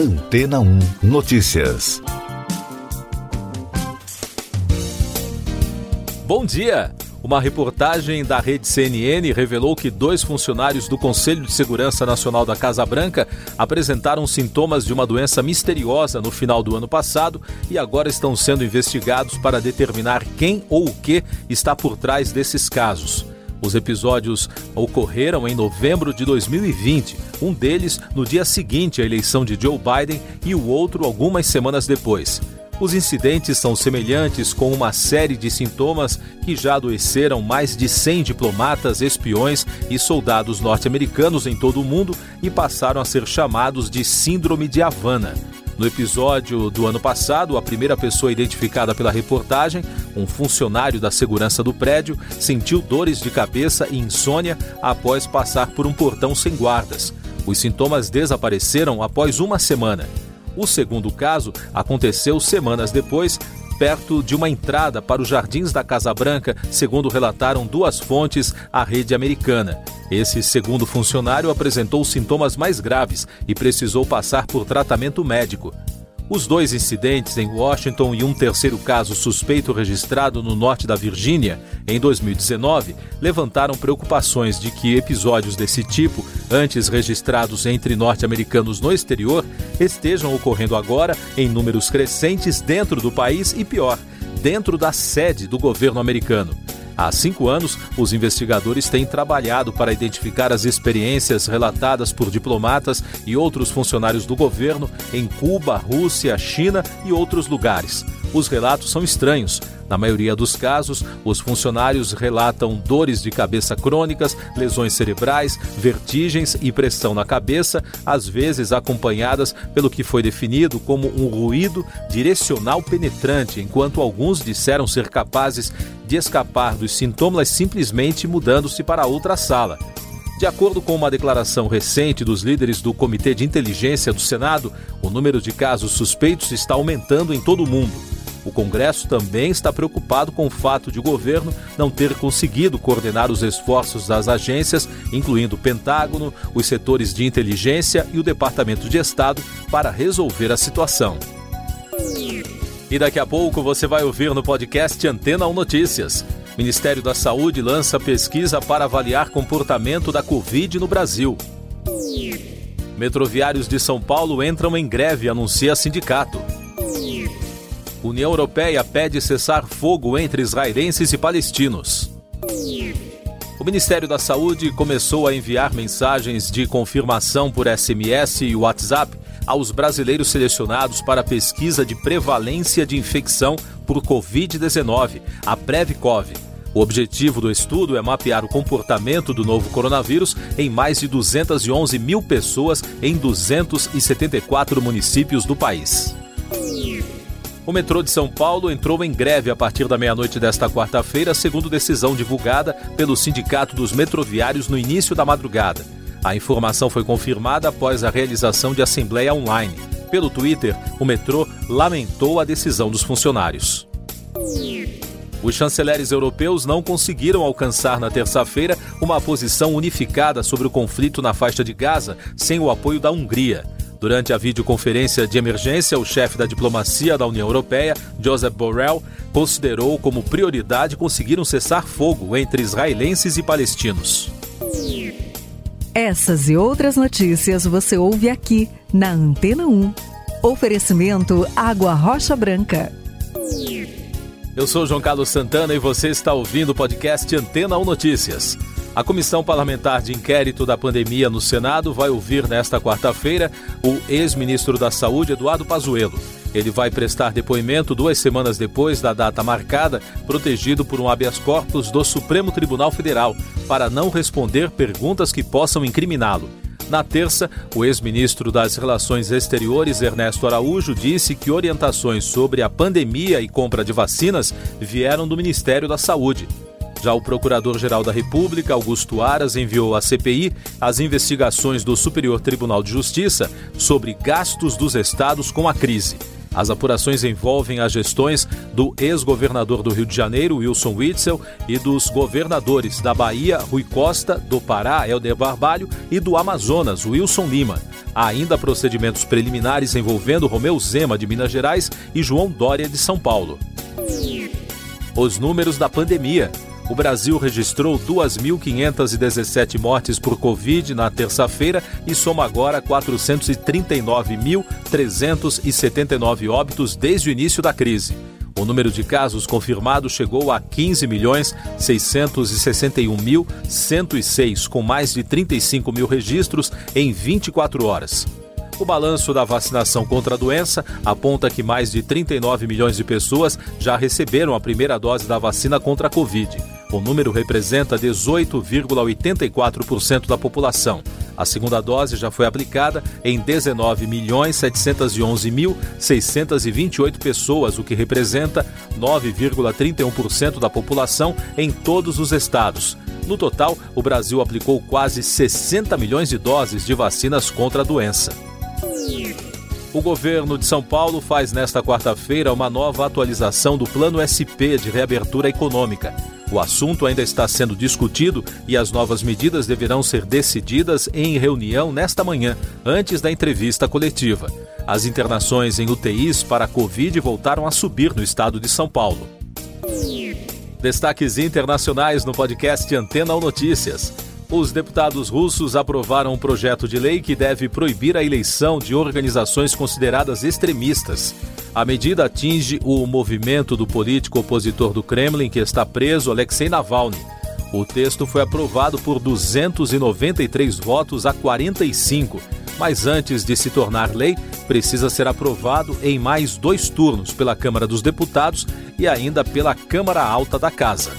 Antena 1 Notícias. Bom dia! Uma reportagem da rede CNN revelou que dois funcionários do Conselho de Segurança Nacional da Casa Branca apresentaram sintomas de uma doença misteriosa no final do ano passado e agora estão sendo investigados para determinar quem ou o que está por trás desses casos. Os episódios ocorreram em novembro de 2020, um deles no dia seguinte à eleição de Joe Biden e o outro algumas semanas depois. Os incidentes são semelhantes com uma série de sintomas que já adoeceram mais de 100 diplomatas, espiões e soldados norte-americanos em todo o mundo e passaram a ser chamados de Síndrome de Havana. No episódio do ano passado, a primeira pessoa identificada pela reportagem, um funcionário da segurança do prédio, sentiu dores de cabeça e insônia após passar por um portão sem guardas. Os sintomas desapareceram após uma semana. O segundo caso aconteceu semanas depois, perto de uma entrada para os jardins da Casa Branca, segundo relataram duas fontes à rede americana. Esse segundo funcionário apresentou sintomas mais graves e precisou passar por tratamento médico. Os dois incidentes em Washington e um terceiro caso suspeito registrado no norte da Virgínia em 2019 levantaram preocupações de que episódios desse tipo, antes registrados entre norte-americanos no exterior, estejam ocorrendo agora em números crescentes dentro do país e pior, dentro da sede do governo americano. Há cinco anos, os investigadores têm trabalhado para identificar as experiências relatadas por diplomatas e outros funcionários do governo em Cuba, Rússia, China e outros lugares. Os relatos são estranhos. Na maioria dos casos, os funcionários relatam dores de cabeça crônicas, lesões cerebrais, vertigens e pressão na cabeça, às vezes acompanhadas pelo que foi definido como um ruído direcional penetrante, enquanto alguns disseram ser capazes de escapar dos sintomas simplesmente mudando-se para outra sala. De acordo com uma declaração recente dos líderes do Comitê de Inteligência do Senado, o número de casos suspeitos está aumentando em todo o mundo. O Congresso também está preocupado com o fato de o governo não ter conseguido coordenar os esforços das agências, incluindo o Pentágono, os setores de inteligência e o Departamento de Estado, para resolver a situação. E daqui a pouco você vai ouvir no podcast Antena 1 Notícias. Ministério da Saúde lança pesquisa para avaliar comportamento da Covid no Brasil. Metroviários de São Paulo entram em greve, anuncia sindicato. União Europeia pede cessar fogo entre israelenses e palestinos. O Ministério da Saúde começou a enviar mensagens de confirmação por SMS e WhatsApp aos brasileiros selecionados para a pesquisa de prevalência de infecção por Covid-19, a Previcov. O objetivo do estudo é mapear o comportamento do novo coronavírus em mais de 211 mil pessoas em 274 municípios do país. O metrô de São Paulo entrou em greve a partir da meia-noite desta quarta-feira, segundo decisão divulgada pelo Sindicato dos Metroviários no início da madrugada. A informação foi confirmada após a realização de assembleia online. Pelo Twitter, o metrô lamentou a decisão dos funcionários. Os chanceleres europeus não conseguiram alcançar na terça-feira uma posição unificada sobre o conflito na faixa de Gaza sem o apoio da Hungria. Durante a videoconferência de emergência, o chefe da diplomacia da União Europeia, Joseph Borrell, considerou como prioridade conseguir um cessar-fogo entre israelenses e palestinos. Essas e outras notícias você ouve aqui na Antena 1. Oferecimento Água Rocha Branca. Eu sou João Carlos Santana e você está ouvindo o podcast Antena 1 Notícias. A Comissão Parlamentar de Inquérito da Pandemia no Senado vai ouvir nesta quarta-feira o ex-ministro da Saúde, Eduardo Pazuello. Ele vai prestar depoimento duas semanas depois da data marcada, protegido por um habeas corpus do Supremo Tribunal Federal, para não responder perguntas que possam incriminá-lo. Na terça, o ex-ministro das Relações Exteriores, Ernesto Araújo, disse que orientações sobre a pandemia e compra de vacinas vieram do Ministério da Saúde. Já o Procurador-Geral da República, Augusto Aras, enviou à CPI as investigações do Superior Tribunal de Justiça sobre gastos dos estados com a crise. As apurações envolvem as gestões do ex-governador do Rio de Janeiro, Wilson Witzel, e dos governadores da Bahia, Rui Costa, do Pará, Helder Barbalho, e do Amazonas, Wilson Lima. Há ainda procedimentos preliminares envolvendo Romeu Zema, de Minas Gerais, e João Dória, de São Paulo. Os números da pandemia o Brasil registrou 2.517 mortes por Covid na terça-feira e soma agora 439.379 óbitos desde o início da crise. O número de casos confirmados chegou a 15 milhões 661 mil 106, com mais de 35 mil registros em 24 horas. O balanço da vacinação contra a doença aponta que mais de 39 milhões de pessoas já receberam a primeira dose da vacina contra a Covid. O número representa 18,84% da população. A segunda dose já foi aplicada em 19.711.628 pessoas, o que representa 9,31% da população em todos os estados. No total, o Brasil aplicou quase 60 milhões de doses de vacinas contra a doença. O governo de São Paulo faz nesta quarta-feira uma nova atualização do Plano SP de reabertura econômica. O assunto ainda está sendo discutido e as novas medidas deverão ser decididas em reunião nesta manhã, antes da entrevista coletiva. As internações em UTIs para a Covid voltaram a subir no estado de São Paulo. Destaques internacionais no podcast Antena ou Notícias. Os deputados russos aprovaram um projeto de lei que deve proibir a eleição de organizações consideradas extremistas. A medida atinge o movimento do político opositor do Kremlin que está preso, Alexei Navalny. O texto foi aprovado por 293 votos a 45, mas antes de se tornar lei, precisa ser aprovado em mais dois turnos pela Câmara dos Deputados e ainda pela Câmara Alta da Casa.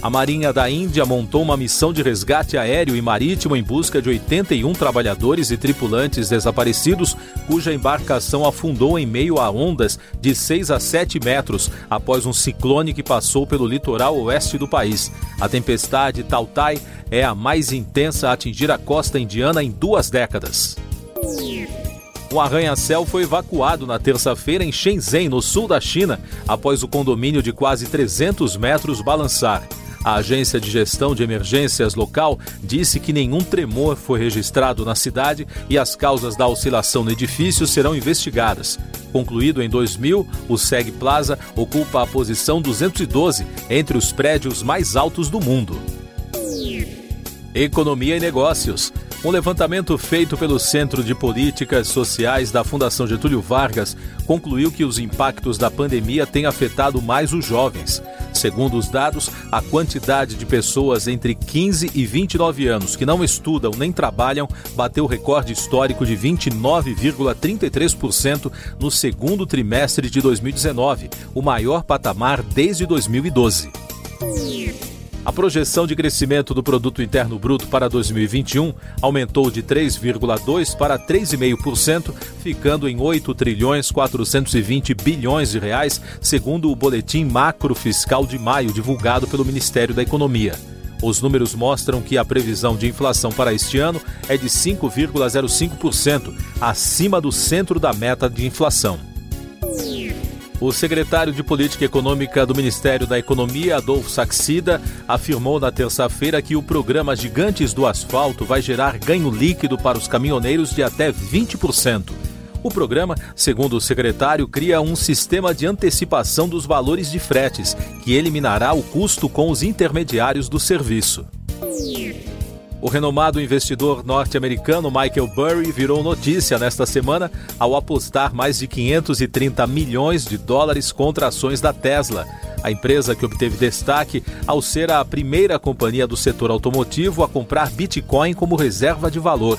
A Marinha da Índia montou uma missão de resgate aéreo e marítimo em busca de 81 trabalhadores e tripulantes desaparecidos, cuja embarcação afundou em meio a ondas de 6 a 7 metros após um ciclone que passou pelo litoral oeste do país. A tempestade Tautai é a mais intensa a atingir a costa indiana em duas décadas. Um arranha-céu foi evacuado na terça-feira em Shenzhen, no sul da China, após o condomínio de quase 300 metros balançar. A Agência de Gestão de Emergências local disse que nenhum tremor foi registrado na cidade e as causas da oscilação no edifício serão investigadas. Concluído em 2000, o SEG Plaza ocupa a posição 212 entre os prédios mais altos do mundo. Economia e Negócios. Um levantamento feito pelo Centro de Políticas Sociais da Fundação Getúlio Vargas concluiu que os impactos da pandemia têm afetado mais os jovens. Segundo os dados, a quantidade de pessoas entre 15 e 29 anos que não estudam nem trabalham bateu o recorde histórico de 29,33% no segundo trimestre de 2019, o maior patamar desde 2012. A projeção de crescimento do produto interno bruto para 2021 aumentou de 3,2 para 3,5%, ficando em 8 trilhões 420 bilhões de reais, segundo o boletim macro fiscal de maio divulgado pelo Ministério da Economia. Os números mostram que a previsão de inflação para este ano é de 5,05%, acima do centro da meta de inflação. O secretário de Política Econômica do Ministério da Economia, Adolfo Saxida, afirmou na terça-feira que o programa Gigantes do Asfalto vai gerar ganho líquido para os caminhoneiros de até 20%. O programa, segundo o secretário, cria um sistema de antecipação dos valores de fretes, que eliminará o custo com os intermediários do serviço. O renomado investidor norte-americano Michael Burry virou notícia nesta semana ao apostar mais de 530 milhões de dólares contra ações da Tesla. A empresa que obteve destaque ao ser a primeira companhia do setor automotivo a comprar Bitcoin como reserva de valor.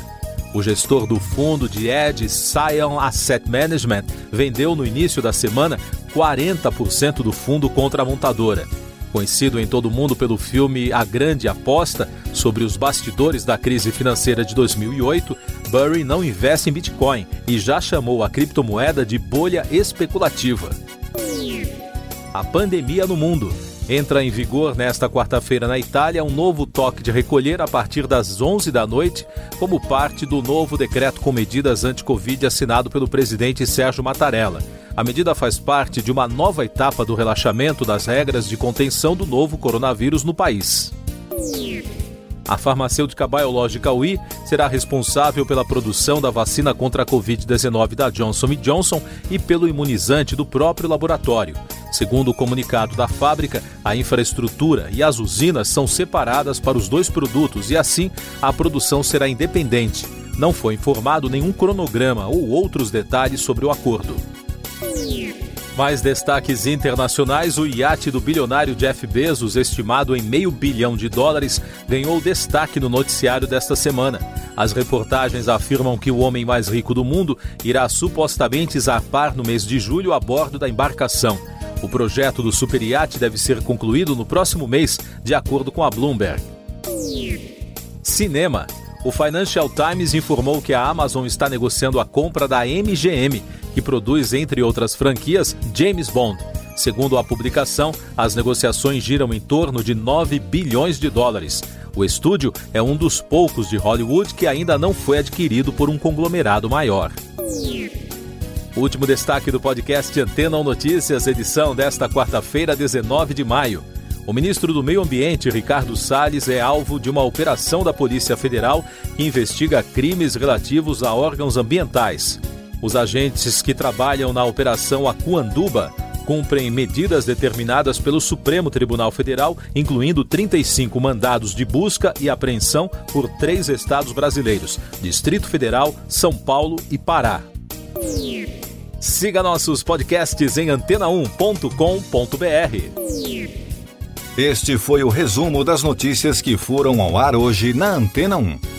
O gestor do fundo de Ed Sion Asset Management vendeu no início da semana 40% do fundo contra a montadora. Conhecido em todo o mundo pelo filme A Grande Aposta, sobre os bastidores da crise financeira de 2008, Burry não investe em Bitcoin e já chamou a criptomoeda de bolha especulativa. A pandemia no mundo. Entra em vigor nesta quarta-feira na Itália um novo toque de recolher a partir das 11 da noite, como parte do novo decreto com medidas anti-Covid assinado pelo presidente Sérgio Mattarella. A medida faz parte de uma nova etapa do relaxamento das regras de contenção do novo coronavírus no país. A farmacêutica biológica UI será responsável pela produção da vacina contra a Covid-19 da Johnson Johnson e pelo imunizante do próprio laboratório. Segundo o comunicado da fábrica, a infraestrutura e as usinas são separadas para os dois produtos e, assim, a produção será independente. Não foi informado nenhum cronograma ou outros detalhes sobre o acordo. Mais destaques internacionais: o iate do bilionário Jeff Bezos, estimado em meio bilhão de dólares, ganhou destaque no noticiário desta semana. As reportagens afirmam que o homem mais rico do mundo irá supostamente zarpar no mês de julho a bordo da embarcação. O projeto do super iate deve ser concluído no próximo mês, de acordo com a Bloomberg. Cinema. O Financial Times informou que a Amazon está negociando a compra da MGM, que produz, entre outras franquias, James Bond. Segundo a publicação, as negociações giram em torno de 9 bilhões de dólares. O estúdio é um dos poucos de Hollywood que ainda não foi adquirido por um conglomerado maior. Último destaque do podcast Antena Notícias, edição desta quarta-feira, 19 de maio. O ministro do Meio Ambiente, Ricardo Salles, é alvo de uma operação da Polícia Federal que investiga crimes relativos a órgãos ambientais. Os agentes que trabalham na Operação Acuanduba cumprem medidas determinadas pelo Supremo Tribunal Federal, incluindo 35 mandados de busca e apreensão por três estados brasileiros: Distrito Federal, São Paulo e Pará. Siga nossos podcasts em antena1.com.br. Este foi o resumo das notícias que foram ao ar hoje na Antena 1.